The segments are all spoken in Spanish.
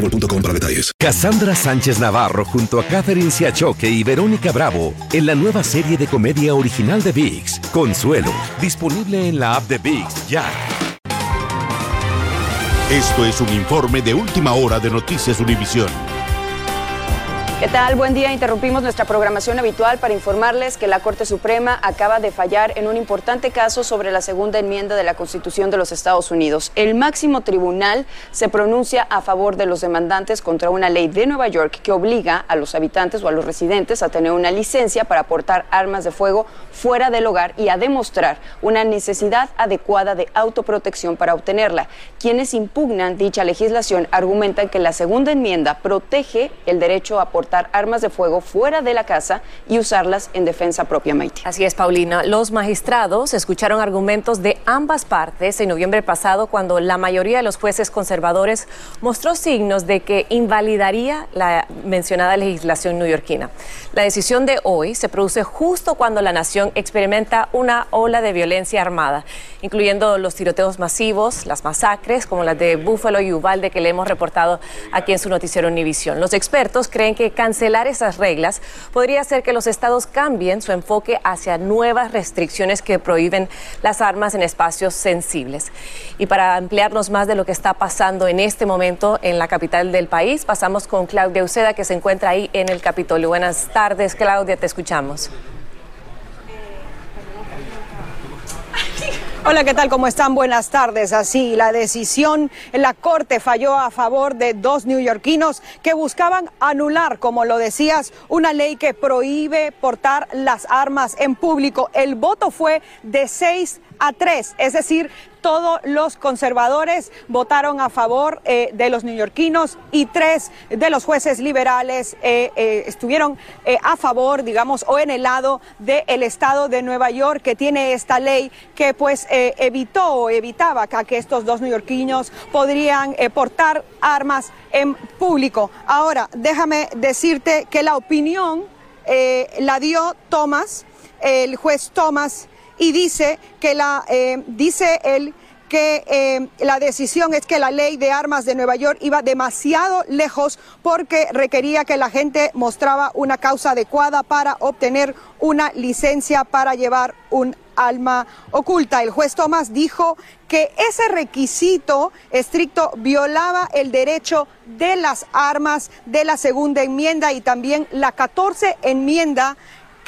boostmobile.com para detalles. Cassandra Sánchez Navarro junto a Catherine Siachoque y Verónica Bravo en la nueva serie de comedia original de VIX, Consuelo, disponible en la app de VIX ya. Esto es un informe de última hora de Noticias Univisión. ¿Qué tal? Buen día. Interrumpimos nuestra programación habitual para informarles que la Corte Suprema acaba de fallar en un importante caso sobre la segunda enmienda de la Constitución de los Estados Unidos. El máximo tribunal se pronuncia a favor de los demandantes contra una ley de Nueva York que obliga a los habitantes o a los residentes a tener una licencia para portar armas de fuego fuera del hogar y a demostrar una necesidad adecuada de autoprotección para obtenerla. Quienes impugnan dicha legislación argumentan que la segunda enmienda protege el derecho a portar armas de fuego fuera de la casa y usarlas en defensa propiamente. Así es, Paulina. Los magistrados escucharon argumentos de ambas partes en noviembre pasado cuando la mayoría de los jueces conservadores mostró signos de que invalidaría la mencionada legislación neoyorquina. La decisión de hoy se produce justo cuando la nación experimenta una ola de violencia armada, incluyendo los tiroteos masivos, las masacres como las de Buffalo y Uvalde que le hemos reportado aquí en su noticiero Univisión. Los expertos creen que cancelar esas reglas podría hacer que los estados cambien su enfoque hacia nuevas restricciones que prohíben las armas en espacios sensibles. Y para ampliarnos más de lo que está pasando en este momento en la capital del país, pasamos con Claudia Uceda, que se encuentra ahí en el Capitolio. Buenas tardes, Claudia, te escuchamos. Hola, ¿qué tal? ¿Cómo están? Buenas tardes. Así, la decisión en la Corte falló a favor de dos neoyorquinos que buscaban anular, como lo decías, una ley que prohíbe portar las armas en público. El voto fue de seis a tres, es decir, todos los conservadores votaron a favor eh, de los neoyorquinos y tres de los jueces liberales eh, eh, estuvieron a favor, digamos, o en el lado del estado de Nueva York que tiene esta ley que pues evitó o evitaba que estos dos neoyorquinos podrían portar armas en público. Ahora, déjame decirte que la opinión la dio Thomas, el juez Thomas y dice que la, eh, dice él que eh, la decisión es que la ley de armas de Nueva York iba demasiado lejos porque requería que la gente mostraba una causa adecuada para obtener una licencia para llevar un alma oculta. El juez Thomas dijo que ese requisito estricto violaba el derecho de las armas de la segunda enmienda y también la 14 enmienda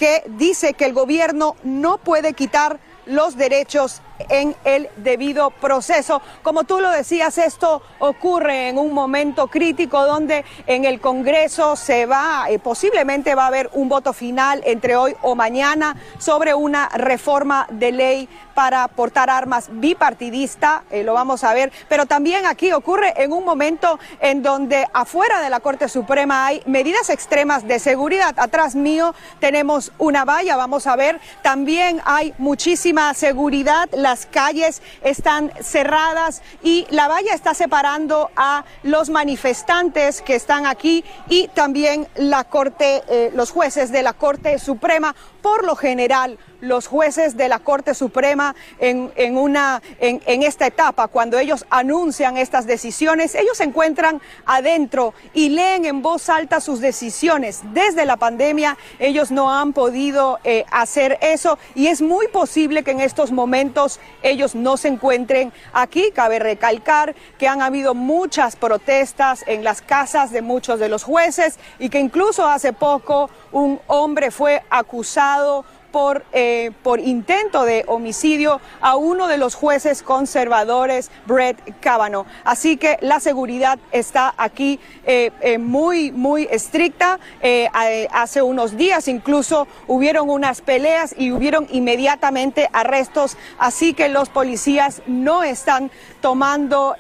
que dice que el gobierno no puede quitar los derechos en el debido proceso. Como tú lo decías, esto ocurre en un momento crítico donde en el Congreso se va, eh, posiblemente va a haber un voto final entre hoy o mañana sobre una reforma de ley para portar armas bipartidista, eh, lo vamos a ver, pero también aquí ocurre en un momento en donde afuera de la Corte Suprema hay medidas extremas de seguridad. Atrás mío tenemos una valla, vamos a ver, también hay muchísima seguridad las calles están cerradas y la valla está separando a los manifestantes que están aquí y también la Corte, eh, los jueces de la Corte Suprema. Por lo general, los jueces de la Corte Suprema en, en una, en, esta etapa, cuando ellos anuncian estas decisiones, ellos se encuentran adentro y leen en voz alta sus decisiones. Desde la pandemia ellos no han podido eh, hacer eso y es muy posible que en estos momentos ellos no se encuentren aquí. Cabe recalcar que han habido muchas protestas en las casas de muchos de los jueces y que incluso hace poco un hombre fue acusado por, eh, por intento de homicidio a uno de los jueces conservadores, Brett Kavanaugh. Así que la seguridad está aquí eh, eh, muy, muy estricta. hace unos días incluso hubieron unas peleas y hubieron inmediatamente arrestos. Así que los policías no están tomando,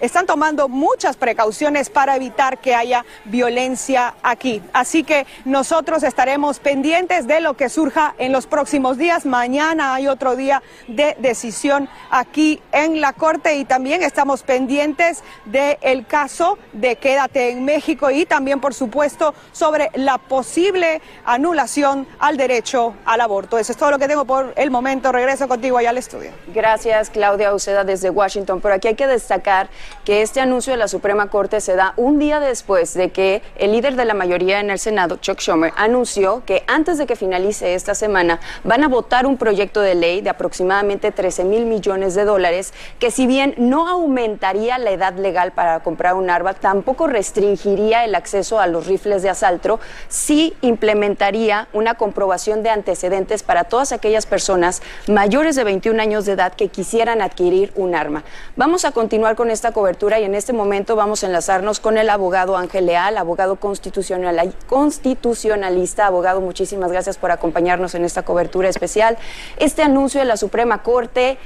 están tomando muchas precauciones para evitar que haya violencia aquí. Así que nosotros estaremos pendientes de lo que surja en los próximos días. Mañana hay otro día de decisión aquí en la Corte y también estamos pendientes del caso de Quédate en México y también, por supuesto, sobre la posible anulación al derecho al aborto. Eso es todo lo que tengo por el momento. Regreso contigo allá al estudio. Gracias, Claudia Uceda, desde Washington. Pero aquí hay que destacar que este anuncio de la Suprema Corte se da un día después de que el líder de la mayoría en el Senado, Chuck Schumer, anunció que antes de que finalice esta semana van a votar un proyecto de ley de aproximadamente 13 mil millones de dólares que si bien no aumentaría la edad legal para comprar un arma, tampoco restringiría el acceso a los rifles de asalto, sí implementaría una comprobación de antecedentes para todas aquellas personas mayores de 21 años de edad que quisieran adquirir un arma. Vamos a continuar con esta cobertura y en este momento vamos a enlazarnos con el abogado Ángel Leal, abogado constitucional, constitucionalista. Abogado, muchísimas gracias por acompañarnos en esta cobertura especial. Este anuncio de la Suprema Corte,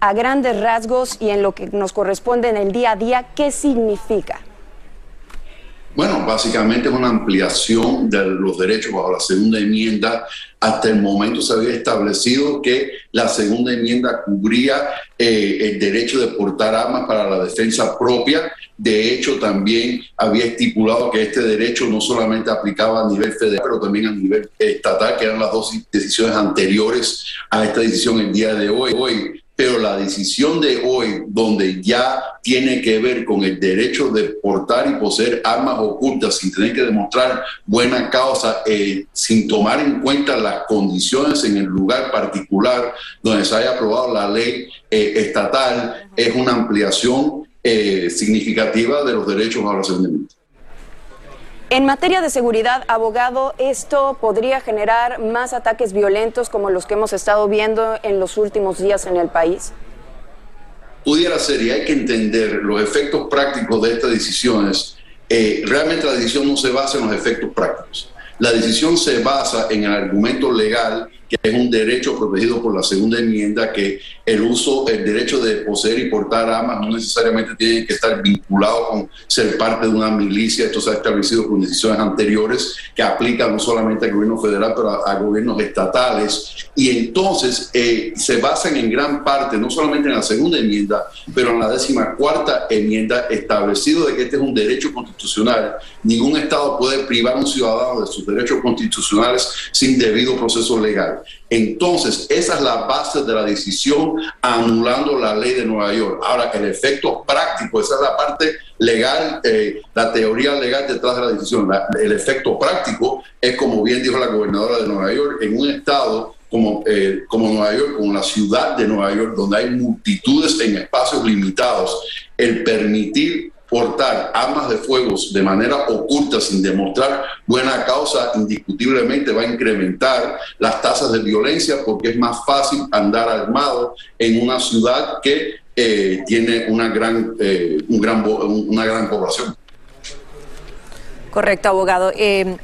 a grandes rasgos y en lo que nos corresponde en el día a día, ¿qué significa? Bueno, básicamente es una ampliación de los derechos bajo la segunda enmienda. Hasta el momento se había establecido que la segunda enmienda cubría eh, el derecho de portar armas para la defensa propia. De hecho, también había estipulado que este derecho no solamente aplicaba a nivel federal, pero también a nivel estatal, que eran las dos decisiones anteriores a esta decisión el día de hoy. Hoy pero la decisión de hoy, donde ya tiene que ver con el derecho de portar y poseer armas ocultas sin tener que demostrar buena causa, eh, sin tomar en cuenta las condiciones en el lugar particular donde se haya aprobado la ley eh, estatal, es una ampliación eh, significativa de los derechos a los enemigos. En materia de seguridad, abogado, ¿esto podría generar más ataques violentos como los que hemos estado viendo en los últimos días en el país? Pudiera ser, y hay que entender los efectos prácticos de estas decisiones. Eh, realmente la decisión no se basa en los efectos prácticos. La decisión se basa en el argumento legal que es un derecho protegido por la segunda enmienda, que el uso, el derecho de poseer y portar armas no necesariamente tiene que estar vinculado con ser parte de una milicia. Esto se ha establecido con decisiones anteriores que aplican no solamente al gobierno federal, pero a, gobiernos estatales. Y entonces eh, se basan en gran parte, no solamente en la segunda enmienda, pero en la décima cuarta enmienda, establecido de que este es un derecho constitucional. Ningún Estado puede privar a un ciudadano de sus derechos constitucionales sin debido proceso legal. Entonces, esa es la base de la decisión anulando la ley de Nueva York. Ahora, el efecto práctico, esa es la parte legal, eh, la teoría legal detrás de la decisión. el efecto práctico es, como bien dijo la gobernadora de Nueva York, en un estado como, eh, como Nueva York, como la ciudad de Nueva York, donde hay multitudes en espacios limitados, el permitir portar armas de fuego de manera oculta sin demostrar buena causa indiscutiblemente va a incrementar las tasas de violencia porque es más fácil andar armado en una ciudad que eh, tiene una gran, eh, un gran, una gran población. Correcto, abogado. Eh,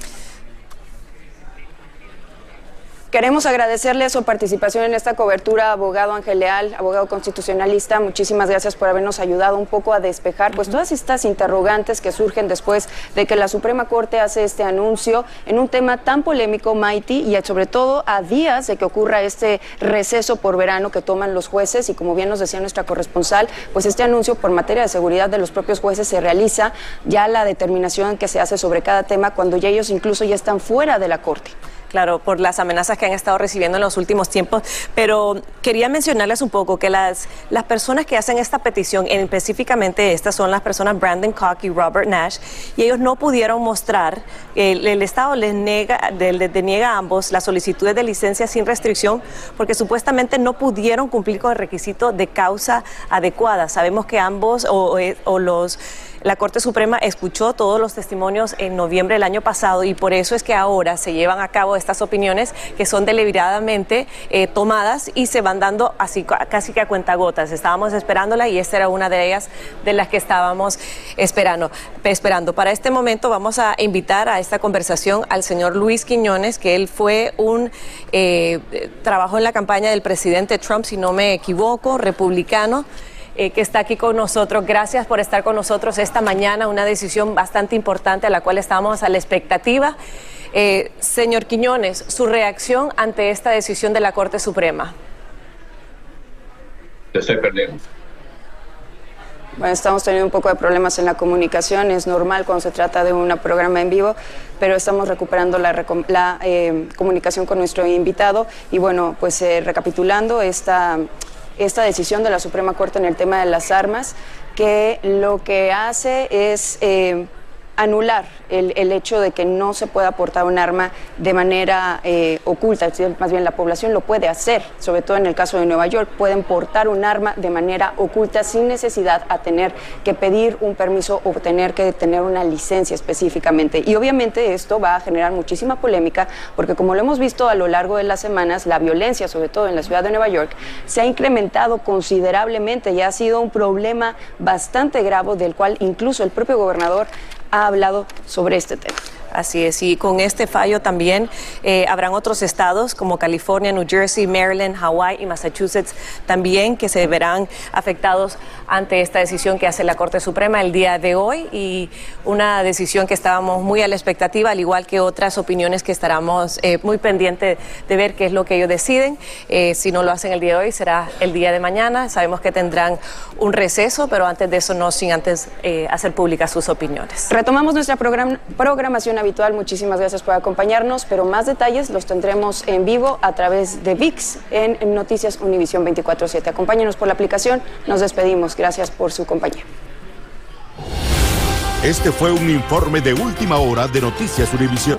Queremos agradecerle su participación en esta cobertura, abogado Ángel Leal, abogado constitucionalista. Muchísimas gracias por habernos ayudado un poco a despejar pues todas estas interrogantes que surgen después de que la Suprema Corte hace este anuncio en un tema tan polémico, Mighty, y sobre todo a días de que ocurra este receso por verano que toman los jueces. Y como bien nos decía nuestra corresponsal, pues este anuncio por materia de seguridad de los propios jueces se realiza ya la determinación que se hace sobre cada tema cuando ya ellos incluso ya están fuera de la Corte claro, por las amenazas que han estado recibiendo en los últimos tiempos, pero quería mencionarles un poco que las, las personas que hacen esta petición, específicamente estas son las personas Brandon Koch y Robert Nash, y ellos no pudieron mostrar, el, el Estado les, niega, les deniega a ambos las solicitudes de licencia sin restricción porque supuestamente no pudieron cumplir con el requisito de causa adecuada. Sabemos que ambos o, o los la Corte Suprema escuchó todos los testimonios en noviembre del año pasado y por eso es que ahora se llevan a cabo estas opiniones que son deliberadamente eh, tomadas y se van dando así casi que a cuentagotas. Estábamos esperándola y esta era una de ellas de las que estábamos esperando. esperando. Para este momento vamos a invitar a esta conversación al señor Luis Quiñones, que él fue un eh, trabajo en la campaña del presidente Trump, si no me equivoco, republicano. Eh, que está aquí con nosotros. Gracias por estar con nosotros esta mañana, una decisión bastante importante a la cual estamos a la expectativa. Eh, señor Quiñones, su reacción ante esta decisión de la Corte Suprema. Te estoy perdiendo. Bueno, estamos teniendo un poco de problemas en la comunicación, es normal cuando se trata de un programa en vivo, pero estamos recuperando la, eh, comunicación con nuestro invitado y bueno, pues eh, recapitulando esta, esta decisión de la Suprema Corte en el tema de las armas, que lo que hace es eh, anular el, hecho de que no se pueda portar un arma de manera eh, oculta, más bien la población lo puede hacer, sobre todo en el caso de Nueva York, pueden portar un arma de manera oculta sin necesidad a tener que pedir un permiso o tener que tener una licencia específicamente. Y obviamente esto va a generar muchísima polémica porque como lo hemos visto a lo largo de las semanas, la violencia, sobre todo en la ciudad de Nueva York, se ha incrementado considerablemente y ha sido un problema bastante grave del cual incluso el propio gobernador ha hablado sobre este tema. Así es, y con este fallo también eh, habrán otros estados como California, New Jersey, Maryland, Hawaii y Massachusetts también que se verán afectados ante esta decisión que hace la Corte Suprema el día de hoy y una decisión que estábamos muy a la expectativa, al igual que otras opiniones que estaremos eh, muy pendientes de ver qué es lo que ellos deciden. Eh, si no lo hacen el día de hoy, será el día de mañana. Sabemos que tendrán un receso, pero antes de eso no sin antes hacer públicas sus opiniones. Retomamos nuestra programación Muchísimas gracias por acompañarnos, pero más detalles los tendremos en vivo a través de VIX en Noticias Univisión 24-7. Acompáñenos por la aplicación. Nos despedimos. Gracias por su compañía. Este fue un informe de última hora de Noticias Univisión.